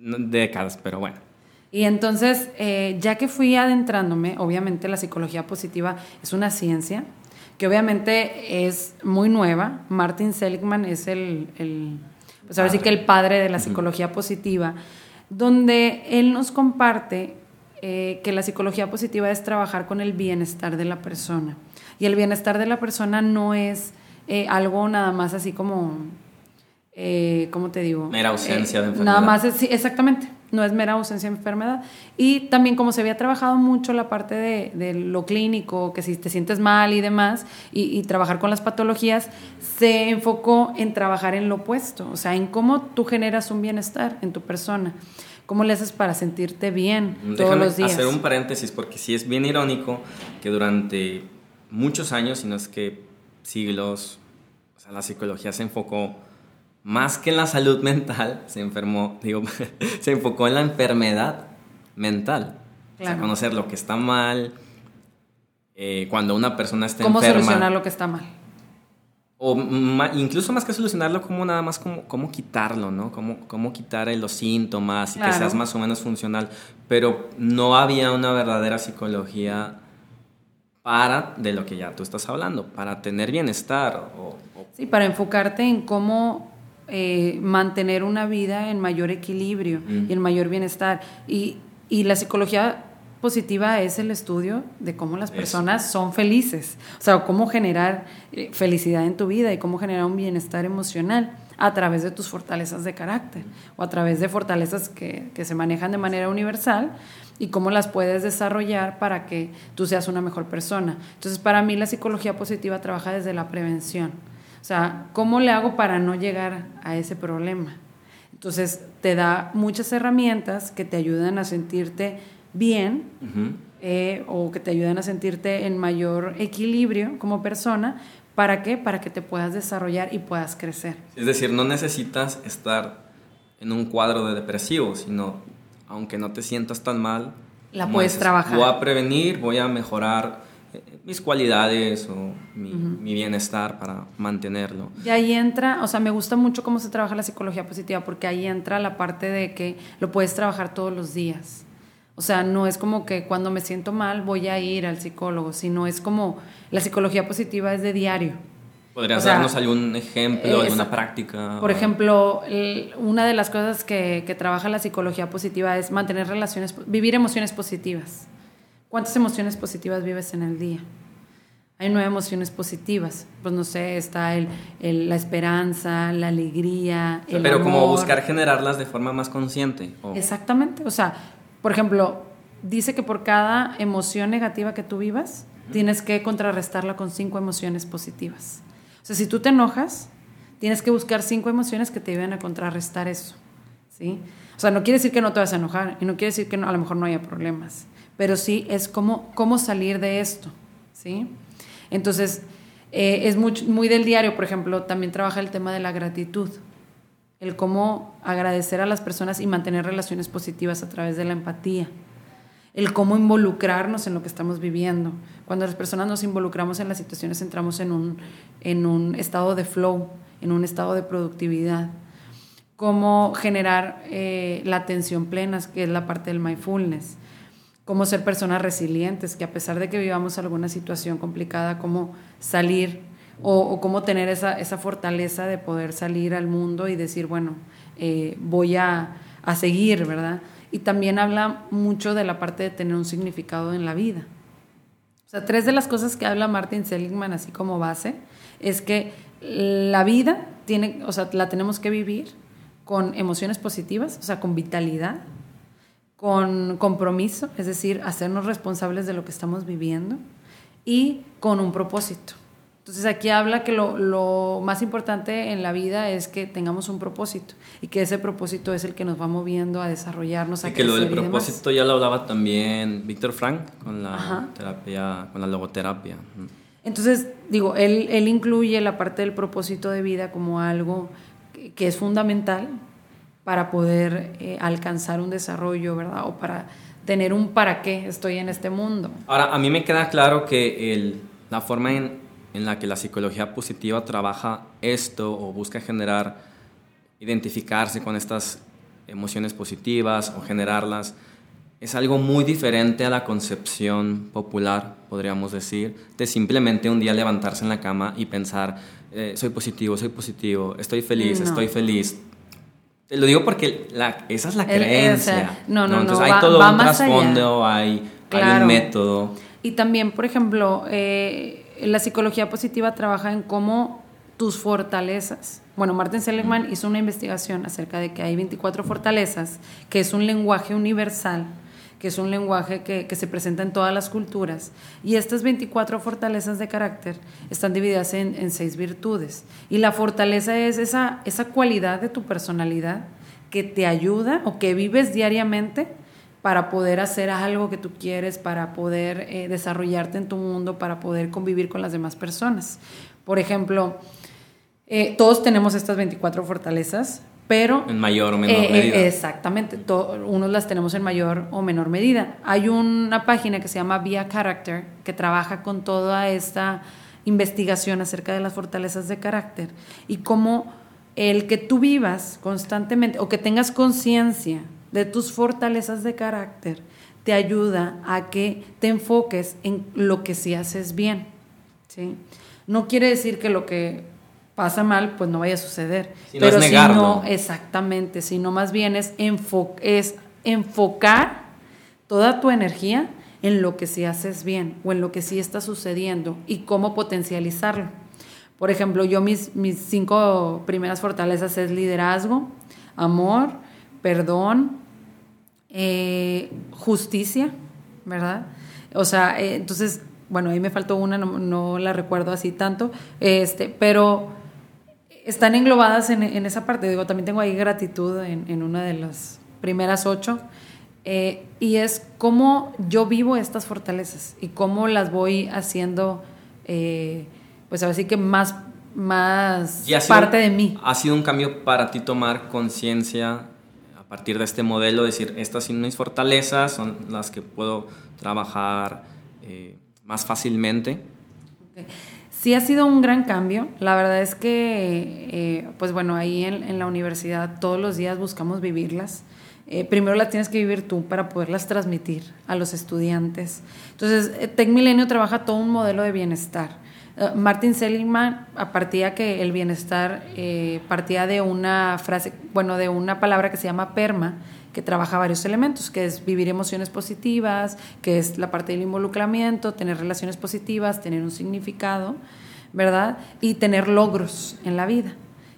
décadas, pero bueno. Y entonces, eh, ya que fui adentrándome, obviamente la psicología positiva es una ciencia, que obviamente es muy nueva. Martin Seligman es el, el pues ahora sí que el padre de la psicología positiva, donde él nos comparte eh, que la psicología positiva es trabajar con el bienestar de la persona. Y el bienestar de la persona no es eh, algo nada más así como, eh, ¿cómo te digo? Mera ausencia de enfermedad. Nada más, sí, exactamente. No es mera ausencia de enfermedad. Y también como se había trabajado mucho la parte de, lo clínico, que si te sientes mal y demás, y, trabajar con las patologías, se enfocó en trabajar en lo opuesto, o sea, en cómo tú generas un bienestar en tu persona. ¿Cómo le haces para sentirte bien todos los días? hacer un paréntesis, porque sí es bien irónico que durante muchos años, si no es que siglos, o sea, la psicología se enfocó más que en la salud mental, se enfermó, digo, se enfocó en la enfermedad mental. O sea, conocer lo que está mal, eh, cuando una persona está enferma. ¿Cómo solucionar lo que está mal? O incluso más que solucionarlo, como nada más como, cómo quitarlo, ¿no? Cómo, cómo quitar los síntomas y que seas más o menos funcional. Pero no había una verdadera psicología para de lo que ya tú estás hablando, para tener bienestar. O, Sí, para enfocarte en cómo eh, mantener una vida en mayor equilibrio y en mayor bienestar. Y, y, la psicología positiva es el estudio de cómo las personas son felices, o sea, cómo generar eh, felicidad en tu vida y cómo generar un bienestar emocional a través de tus fortalezas de carácter o a través de fortalezas que, que se manejan de manera universal y cómo las puedes desarrollar para que tú seas una mejor persona. Entonces, para mí la psicología positiva trabaja desde la prevención o sea, ¿cómo le hago para no llegar a ese problema? Entonces, te da muchas herramientas que te ayudan a sentirte bien eh, o que te ayudan a sentirte en mayor equilibrio como persona. ¿Para qué? Para que te puedas desarrollar y puedas crecer. Es decir, no necesitas estar en un cuadro de depresivo, sino aunque no te sientas tan mal, la puedes trabajar. Voy a prevenir, voy a mejorar mis cualidades o mi, bienestar para mantenerlo. Y ahí entra, o sea, me gusta mucho cómo se trabaja la psicología positiva porque ahí entra la parte de que lo puedes trabajar todos los días. O sea, no es como que cuando me siento mal voy a ir al psicólogo, sino es como la psicología positiva es de diario. ¿Podrías darnos algún ejemplo, alguna práctica? Por ejemplo, una de las cosas que, que trabaja la psicología positiva es mantener relaciones, vivir emociones positivas. ¿Cuántas emociones positivas vives en el día? Hay nueve emociones positivas. Pues no sé, está el, la esperanza, la alegría, el Pero como buscar generarlas de forma más consciente. Exactamente. O sea, por ejemplo, dice que por cada emoción negativa que tú vivas, tienes que contrarrestarla con cinco emociones positivas. O sea, si tú te enojas, tienes que buscar cinco emociones que te ayuden a contrarrestar eso. ¿sí? O sea, no quiere decir que no te vas a enojar y no quiere decir que a lo mejor no haya problemas pero sí es cómo, cómo salir de esto, ¿sí? Entonces, eh, es muy, del diario, por ejemplo, también trabaja el tema de la gratitud, el cómo agradecer a las personas y mantener relaciones positivas a través de la empatía, el cómo involucrarnos en lo que estamos viviendo. Cuando las personas nos involucramos en las situaciones entramos en un, en un estado de flow, en un estado de productividad. Cómo generar eh, la atención plena, que es la parte del mindfulness cómo ser personas resilientes, que a pesar de que vivamos alguna situación complicada, cómo salir o, cómo tener esa, esa, fortaleza de poder salir al mundo y decir, bueno, eh, voy a, a, seguir, ¿verdad? Y también habla mucho de la parte de tener un significado en la vida. O sea, tres de las cosas que habla Martin Seligman así como base es que la vida tiene, o sea, la tenemos que vivir con emociones positivas, o sea, con vitalidad, con compromiso, es decir, hacernos responsables de lo que estamos viviendo y con un propósito. Entonces aquí habla que lo, más importante en la vida es que tengamos un propósito y que ese propósito es el que nos va moviendo a desarrollarnos. Y que lo del propósito ya lo hablaba también Víctor Frank con la terapia, con la logoterapia. Entonces, digo, él, él incluye la parte del propósito de vida como algo que es fundamental para poder eh, alcanzar un desarrollo, ¿verdad? O para tener un para qué estoy en este mundo. Ahora, a mí me queda claro que el, la forma en, en la que la psicología positiva trabaja esto o busca generar, identificarse con estas emociones positivas o generarlas, es algo muy diferente a la concepción popular, podríamos decir, de simplemente un día levantarse en la cama y pensar, eh, soy positivo, soy positivo, estoy feliz, estoy feliz, lo digo porque la, esa es la creencia. no, no, no, Entonces hay todo un trasfondo, hay, un método. Y también, por ejemplo, eh, la psicología positiva trabaja en cómo tus fortalezas bueno, Martin Seligman hizo una investigación acerca de que hay 24 fortalezas, que es un lenguaje universal, que es un lenguaje que, que, se presenta en todas las culturas. Y estas 24 fortalezas de carácter están divididas en, en, seis virtudes. Y la fortaleza es esa, esa cualidad de tu personalidad que te ayuda o que vives diariamente para poder hacer algo que tú quieres, para poder eh, desarrollarte en tu mundo, para poder convivir con las demás personas. Por ejemplo, eh, todos tenemos estas 24 fortalezas, pero... En mayor o menor eh, medida. exactamente, unos las tenemos en mayor o menor medida. Hay una página que se llama Via Character, que trabaja con toda esta investigación acerca de las fortalezas de carácter y cómo el que tú vivas constantemente o que tengas conciencia de tus fortalezas de carácter te ayuda a que te enfoques en lo que sí haces bien. ¿sí? No quiere decir que lo que pasa mal, pues no vaya a suceder. pero si no, exactamente, sino más bien es, es enfocar toda tu energía en lo que sí haces bien o en lo que sí está sucediendo y cómo potencializarlo. Por ejemplo, yo mis, mis cinco primeras fortalezas es liderazgo, amor, perdón, eh, justicia, ¿verdad? O sea, eh, entonces, bueno, ahí me faltó una, no, no, la recuerdo así tanto, este, pero están englobadas en, esa parte. Digo, también tengo ahí gratitud en, una de las primeras ocho. Eh, y es cómo yo vivo estas fortalezas y cómo las voy haciendo, eh, pues así que más, más parte de mí. ¿Ha sido un cambio para ti tomar conciencia a partir de este modelo? Decir, estas son mis fortalezas, son las que puedo trabajar eh, más fácilmente. Okay. Sí ha sido un gran cambio. La verdad es que, eh, pues bueno, ahí en, la universidad todos los días buscamos vivirlas. Eh, primero las tienes que vivir tú para poderlas transmitir a los estudiantes. Entonces, eh, Tech Milenio trabaja todo un modelo de bienestar. Martin Seligman partía que el bienestar partía de una frase, bueno, de una palabra que se llama PERMA, que trabaja varios elementos, que es vivir emociones positivas, que es la parte del involucramiento, tener relaciones positivas, tener un significado, ¿verdad? Y tener logros en la vida.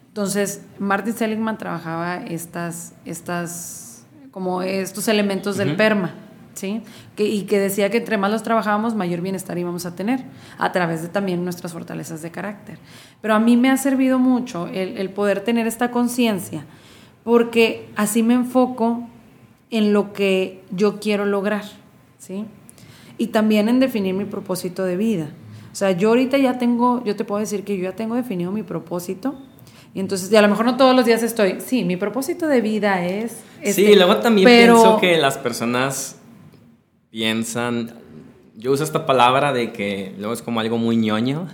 Entonces, Martin Seligman trabajaba estas, estas, como estos elementos del PERMA, ¿sí? Que, y que decía que entre más los trabajábamos, mayor bienestar íbamos a tener, a través de también nuestras fortalezas de carácter. Pero a mí me ha servido mucho el, el poder tener esta conciencia porque así me enfoco en lo que yo quiero lograr, ¿sí? Y también en definir mi propósito de vida. O sea, yo ahorita ya tengo, yo te puedo decir que yo ya tengo definido mi propósito. Y entonces, y a lo mejor no todos los días estoy, sí, mi propósito de vida es... Este, sí, luego también pienso que las personas piensan, yo uso esta palabra de que luego es como algo muy ñoño,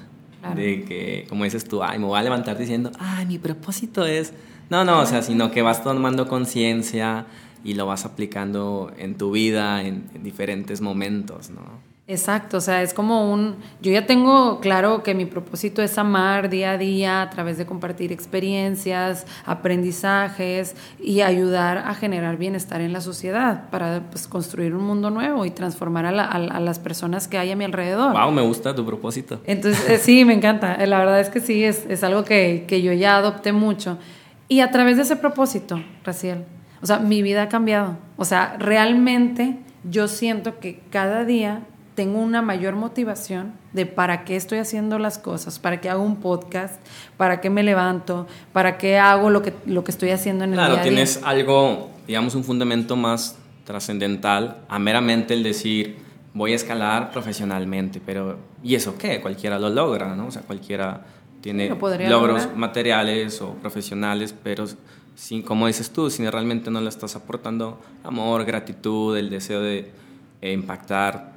de que, como dices tú, ay, me voy a levantar diciendo, ay, mi propósito es no, no, o sea, sino que vas tomando conciencia y lo vas aplicando en tu vida en, diferentes momentos, ¿no? Exacto, o sea, es como un, yo ya tengo claro que mi propósito es amar día a día a través de compartir experiencias, aprendizajes y ayudar a generar bienestar en la sociedad para pues, construir un mundo nuevo y transformar a, las personas que hay a mi alrededor. Wow, me gusta tu propósito. Entonces, eh, sí, me encanta, la verdad es que sí, es, es algo que, que yo ya adopté mucho. Y a través de ese propósito, Raciel, o sea, mi vida ha cambiado. O sea, realmente yo siento que cada día tengo una mayor motivación de para qué estoy haciendo las cosas, para qué hago un podcast, para qué me levanto, para qué hago lo que, lo que estoy haciendo en el día a día. Claro, tienes algo, digamos, un fundamento más trascendental a meramente el decir voy a escalar profesionalmente, pero ¿y eso qué? Cualquiera lo logra, ¿no? O sea, cualquiera tiene logros materiales o profesionales, pero sin, como dices tú, si realmente no le estás aportando amor, gratitud, el deseo de eh, impactar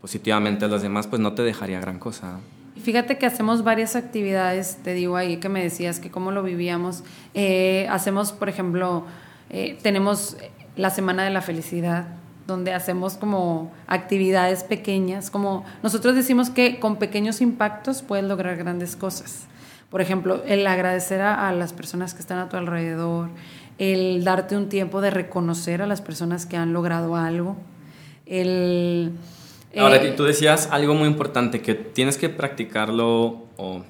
positivamente a los demás, pues no te dejaría gran cosa. Fíjate que hacemos varias actividades, te digo ahí que me decías que cómo lo vivíamos. Eh, hacemos, por ejemplo, eh, tenemos la Semana de la Felicidad, donde hacemos como actividades pequeñas, como nosotros decimos que con pequeños impactos puedes lograr grandes cosas. Por ejemplo, el agradecer a, las personas que están a tu alrededor, el darte un tiempo de reconocer a las personas que han logrado algo, el... Ahora, eh, tú decías algo muy importante, que tienes que practicarlo o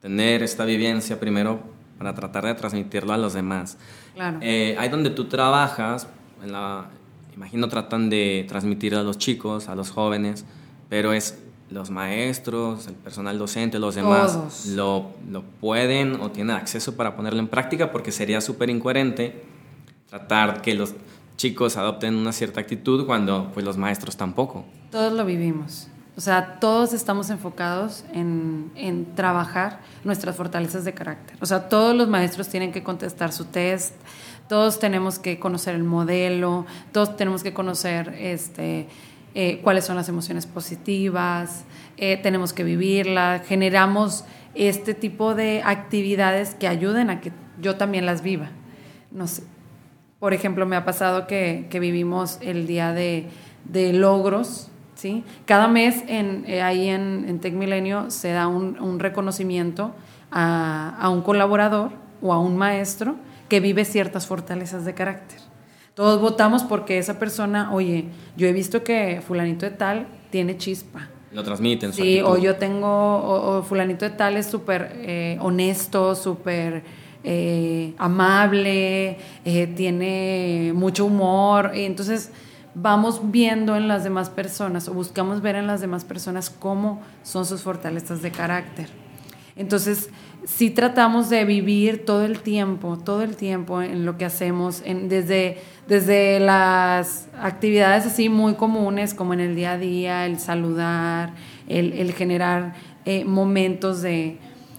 tener esta vivencia primero para tratar de transmitirlo a los demás. Claro. Eh, ahí donde tú trabajas, en la, imagino tratan de transmitir a los chicos, a los jóvenes, pero es los maestros, el personal docente, los demás lo, lo, pueden o tienen acceso para ponerlo en práctica porque sería súper incoherente tratar que los chicos adopten una cierta actitud cuando pues los maestros tampoco. Todos lo vivimos. O sea, todos estamos enfocados en, en, trabajar nuestras fortalezas de carácter. O sea, todos los maestros tienen que contestar su test, todos tenemos que conocer el modelo, todos tenemos que conocer este, eh, cuáles son las emociones positivas, eh, tenemos que vivirlas, generamos este tipo de actividades que ayuden a que yo también las viva. No sé. Por ejemplo, me ha pasado que, que vivimos el día de, de logros, ¿sí? Cada mes en, eh, ahí en, en Tech Milenio se da un, un reconocimiento a, a un colaborador o a un maestro que vive ciertas fortalezas de carácter. Todos votamos porque esa persona, oye, yo he visto que fulanito de tal tiene chispa. Lo transmiten. Sí, o yo tengo, o, fulanito de tal es súper eh, honesto, súper eh, amable, eh, tiene mucho humor. Y entonces vamos viendo en las demás personas o buscamos ver en las demás personas cómo son sus fortalezas de carácter. Entonces, sí tratamos de vivir todo el tiempo, todo el tiempo en lo que hacemos, en, desde, desde las actividades así muy comunes como en el día a día, el saludar, el, generar eh, momentos de,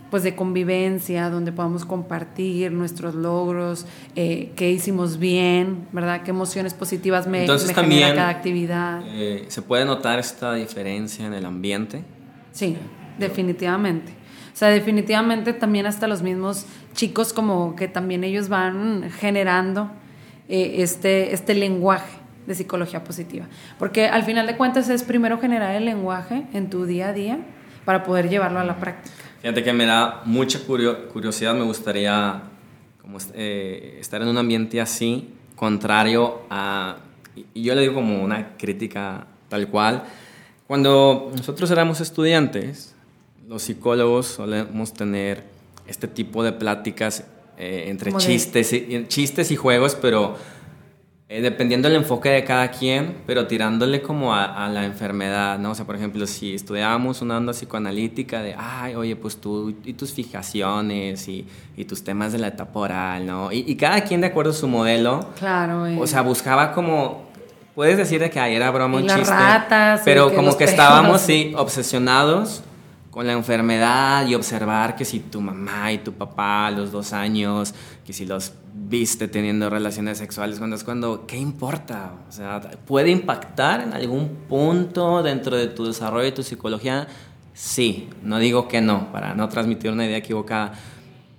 pues de convivencia, donde podamos compartir nuestros logros, eh, qué hicimos bien, ¿verdad? Qué emociones positivas me, Entonces, genera cada actividad. Eh, ¿Se puede notar esta diferencia en el ambiente? Sí, definitivamente. O sea, definitivamente también hasta los mismos chicos como que también ellos van generando eh, este, este lenguaje de psicología positiva. Porque al final de cuentas es primero generar el lenguaje en tu día a día para poder llevarlo a la práctica. Fíjate que me da mucha curiosidad, me gustaría como, eh, estar en un ambiente así, contrario a, y yo le digo como una crítica tal cual, cuando nosotros éramos estudiantes, los psicólogos solemos tener este tipo de pláticas eh, entre chistes y, chistes y juegos, pero eh, dependiendo del enfoque de cada quien, pero tirándole como a, la enfermedad, ¿no? O sea, por ejemplo, si estudiábamos una onda psicoanalítica de, ay, oye, pues tú y tus fijaciones y, y tus temas de la etapa oral, ¿no? Y, cada quien de acuerdo a su modelo. Claro, O sea, buscaba como puedes decir de que ahí era broma un chiste, ratas, pero como que estábamos sí obsesionados con la enfermedad y observar que si tu mamá y tu papá a los dos años, que si los viste teniendo relaciones sexuales cuando es cuando, ¿qué importa? O sea, ¿puede impactar en algún punto dentro de tu desarrollo y tu psicología? Sí, no digo que no, para no transmitir una idea equivocada,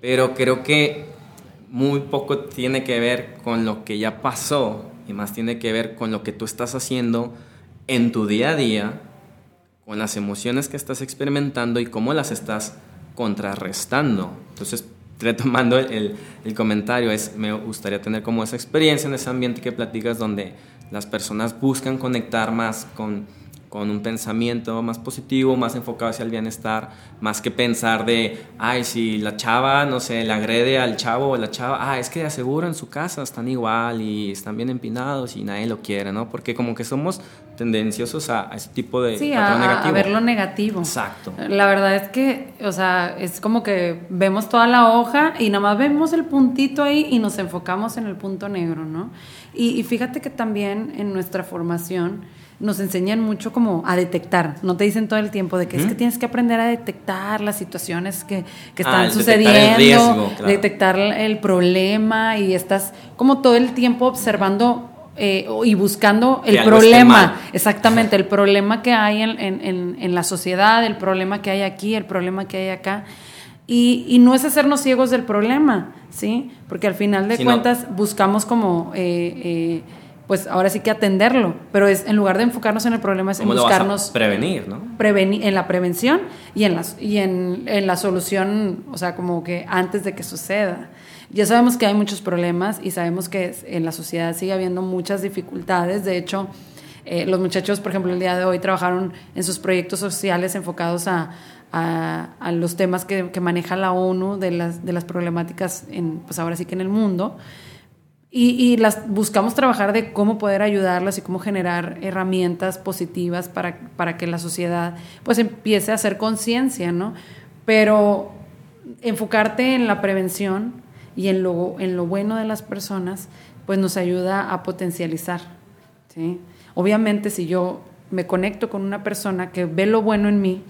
pero creo que muy poco tiene que ver con lo que ya pasó y más tiene que ver con lo que tú estás haciendo en tu día a día con las emociones que estás experimentando y cómo las estás contrarrestando. Entonces, retomando el, el, comentario, es, me gustaría tener como esa experiencia en ese ambiente que platicas donde las personas buscan conectar más con con un pensamiento más positivo, más enfocado hacia el bienestar, más que pensar de, ay, si la chava, no sé, le agrede al chavo o la chava, ah, es que de aseguro en su casa están igual y están bien empinados y nadie lo quiere, ¿no? Porque como que somos tendenciosos a, ese tipo de sí, a, negativo. a ver lo negativo. Exacto. La verdad es que, o sea, es como que vemos toda la hoja y nada más vemos el puntito ahí y nos enfocamos en el punto negro, ¿no? Y, y fíjate que también en nuestra formación, nos enseñan mucho como a detectar, no te dicen todo el tiempo de que es que tienes que aprender a detectar las situaciones que, que ah, están sucediendo, detectar el, problema y estás como todo el tiempo observando eh, y buscando el problema, exactamente, el problema que hay en, en, en, la sociedad, el problema que hay aquí, el problema que hay acá. Y, y no es hacernos ciegos del problema, ¿sí? Porque al final de cuentas buscamos como... Eh, eh, pues ahora sí que atenderlo, pero es en lugar de enfocarnos en el problema es en buscarnos prevenir, ¿no? Prevenir en la prevención y en la y en, en, la solución, o sea, como que antes de que suceda. Ya sabemos que hay muchos problemas y sabemos que en la sociedad sigue habiendo muchas dificultades. De hecho, eh, los muchachos, por ejemplo, el día de hoy trabajaron en sus proyectos sociales enfocados a, a, los temas que, maneja la ONU de las, de las problemáticas, en, pues ahora sí que en el mundo. Y, las buscamos trabajar de cómo poder ayudarlas y cómo generar herramientas positivas para, para que la sociedad pues empiece a hacer conciencia, ¿no? Pero enfocarte en la prevención y en lo, en lo bueno de las personas, pues nos ayuda a potencializar, ¿sí? Obviamente si yo me conecto con una persona que ve lo bueno en mí,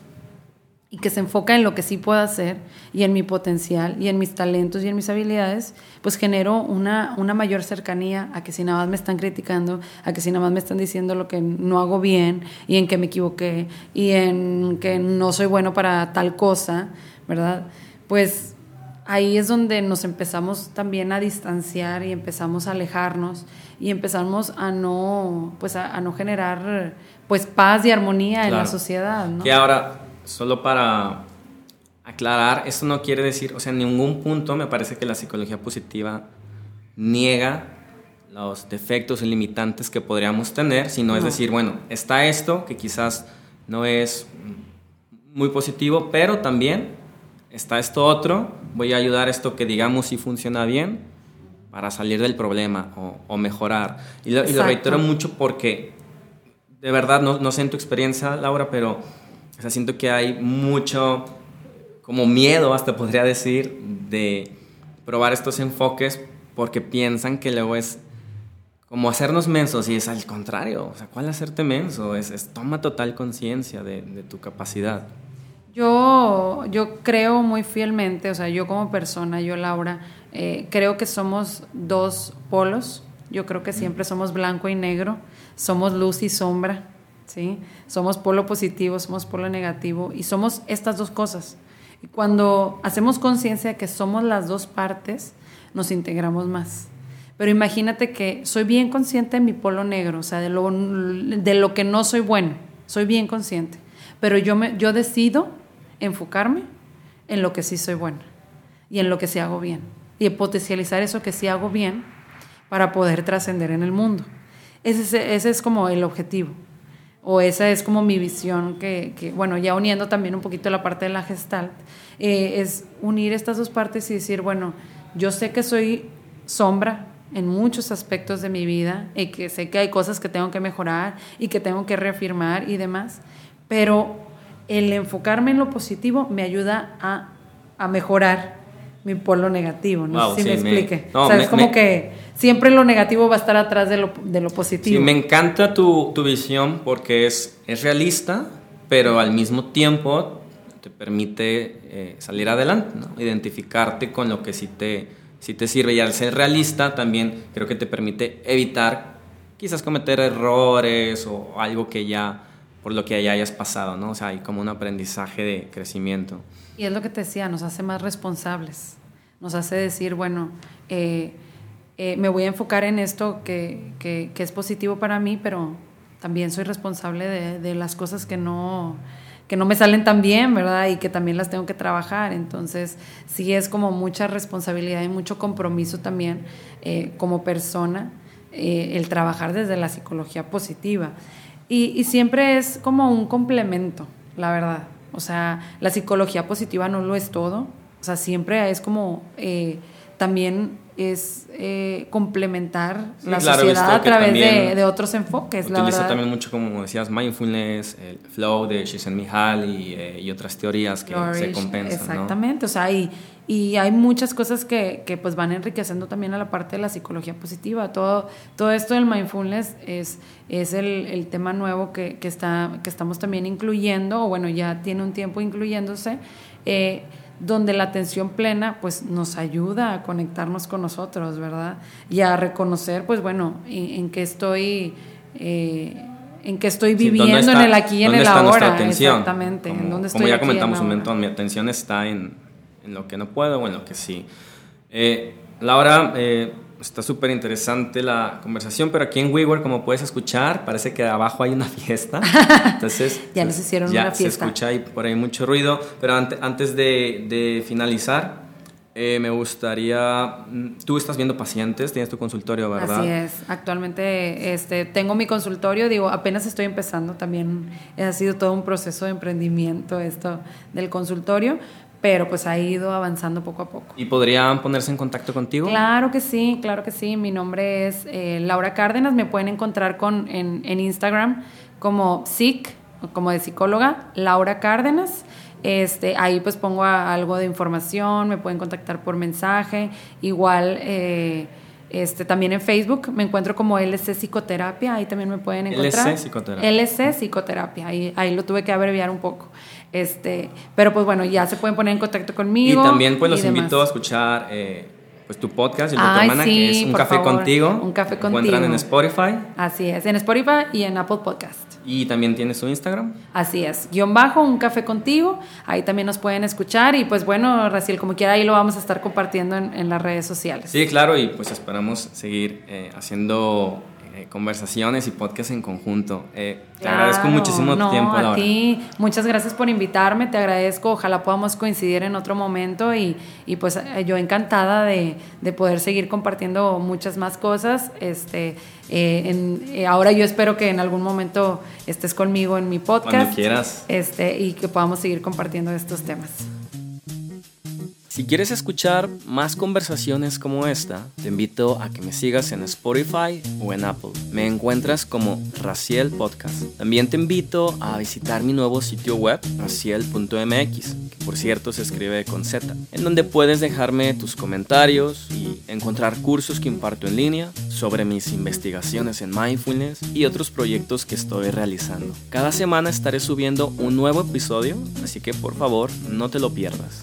y que se enfoca en lo que sí puedo hacer y en mi potencial y en mis talentos y en mis habilidades, pues genero una, una mayor cercanía a que si nada más me están criticando, a que si nada más me están diciendo lo que no hago bien y en que me equivoqué y en que no soy bueno para tal cosa, ¿verdad? Pues ahí es donde nos empezamos también a distanciar y empezamos a alejarnos y empezamos a no, pues a, no generar pues paz y armonía en la sociedad. ¿no? Que ahora solo para aclarar, esto no quiere decir, o sea, en ningún punto me parece que la psicología positiva niega los defectos y limitantes que podríamos tener, sino es decir, bueno, está esto que quizás no es muy positivo, pero también está esto otro, voy a ayudar esto que digamos si funciona bien para salir del problema o, mejorar. Y lo, reitero mucho porque, de verdad, no, no sé en tu experiencia, Laura, pero o sea, siento que hay mucho como miedo, hasta podría decir, de probar estos enfoques porque piensan que luego es como hacernos mensos y es al contrario. O sea, ¿cuál hacerte menso? Es, toma total conciencia de, tu capacidad. Yo, yo creo muy fielmente, o sea, yo como persona, yo Laura, eh, creo que somos dos polos. Yo creo que siempre somos blanco y negro, somos luz y sombra. ¿Sí? Somos polo positivo, somos polo negativo y somos estas dos cosas. Y cuando hacemos conciencia de que somos las dos partes, nos integramos más. Pero imagínate que soy bien consciente de mi polo negro, o sea, de lo, de lo que no soy bueno, soy bien consciente. Pero yo, me, yo decido enfocarme en lo que sí soy bueno y en lo que sí hago bien. Y potencializar eso que sí hago bien para poder trascender en el mundo. Ese, ese es como el objetivo o esa es como mi visión que, bueno, ya uniendo también un poquito la parte de la gestalt, eh, es unir estas dos partes y decir, bueno, yo sé que soy sombra en muchos aspectos de mi vida y que sé que hay cosas que tengo que mejorar y que tengo que reafirmar y demás, pero el enfocarme en lo positivo me ayuda a, a mejorar mi polo negativo, no sé si me explique. o sea, es como que siempre lo negativo va a estar atrás de lo, de lo positivo. Sí, me encanta tu, tu, visión porque es, es realista, pero al mismo tiempo te permite eh, salir adelante, ¿no? identificarte con lo que sí te, sí te sirve. Y al ser realista también creo que te permite evitar quizás cometer errores o algo que ya por lo que ya hayas pasado, ¿no? O sea, hay como un aprendizaje de crecimiento. Y es lo que te decía, nos hace más responsables, nos hace decir, bueno, eh, eh, me voy a enfocar en esto que, que, es positivo para mí, pero también soy responsable de, de, las cosas que no, que no me salen tan bien, ¿verdad? Y que también las tengo que trabajar. Entonces, sí es como mucha responsabilidad y mucho compromiso también eh, como persona el trabajar desde la psicología positiva. Y, siempre es como un complemento, la verdad. O sea, la psicología positiva no lo es todo. O sea, siempre es como eh, también es eh, complementar la sociedad a través de, otros enfoques. Utiliza también mucho, como decías, mindfulness, el flow de Csikszentmihalyi y, eh, y otras teorías que se compensan. Exactamente, o sea, y, y, hay muchas cosas que, que, pues van enriqueciendo también a la parte de la psicología positiva. Todo, todo esto del mindfulness es, es el, el tema nuevo que, que, está, que estamos también incluyendo, o bueno, ya tiene un tiempo incluyéndose. Eh, donde la atención plena pues nos ayuda a conectarnos con nosotros, ¿verdad? Y a reconocer, pues bueno, en, qué estoy... Eh, en qué estoy viviendo en el aquí y en el ahora. Exactamente. Como, en dónde estoy como ya comentamos un montón, mi atención está en, en, lo que no puedo o en lo que sí. Eh, Laura, eh, Está súper interesante la conversación, pero aquí en WeWork, como puedes escuchar, parece que abajo hay una fiesta. Entonces, ya nos hicieron una fiesta. Se escucha ahí por ahí mucho ruido, pero antes de, finalizar, Eh, me gustaría, mm, tú estás viendo pacientes, tienes tu consultorio, ¿verdad? Así es, actualmente este, tengo mi consultorio, digo, apenas estoy empezando, también ha sido todo un proceso de emprendimiento esto del consultorio, pero pues ha ido avanzando poco a poco. ¿Y podrían ponerse en contacto contigo? Claro que sí, claro que sí, mi nombre es eh, Laura Cárdenas, me pueden encontrar con, en, en Instagram como psic, como de psicóloga, Laura Cárdenas. Este, ahí pues pongo algo de información, me pueden contactar por mensaje, igual eh, este, también en Facebook me encuentro como LC Psicoterapia, ahí también me pueden encontrar. LC Psicoterapia. LC Psicoterapia, ahí, ahí lo tuve que abreviar un poco. Este, pero pues bueno, ya se pueden poner en contacto conmigo. Y también pues los invito a escuchar eh, pues tu podcast y tu hermana que es Un Café Contigo. Un Café Contigo. Encuentran en Spotify. Así es, en Spotify y en Apple Podcast. Y también tienes su Instagram. Así es, guion bajo, un café contigo. Ahí también nos pueden escuchar. Y pues bueno, Raciel, como quiera, ahí lo vamos a estar compartiendo en, las redes sociales. Sí, claro, y pues esperamos seguir eh, haciendo eh, conversaciones y podcast en conjunto. Eh, te agradezco muchísimo tu tiempo, Laura. A ti, muchas gracias por invitarme, te agradezco. Ojalá podamos coincidir en otro momento y, y pues eh, yo encantada de, de, poder seguir compartiendo muchas más cosas. Este, en, ahora yo espero que en algún momento estés conmigo en mi podcast. Cuando quieras. Este, y que podamos seguir compartiendo estos temas. Si quieres escuchar más conversaciones como esta, te invito a que me sigas en Spotify o en Apple. Me encuentras como Raciel Podcast. También te invito a visitar mi nuevo sitio web, raciel.mx, que por cierto se escribe con Z, en donde puedes dejarme tus comentarios y encontrar cursos que imparto en línea sobre mis investigaciones en mindfulness y otros proyectos que estoy realizando. Cada semana estaré subiendo un nuevo episodio, así que por favor no te lo pierdas.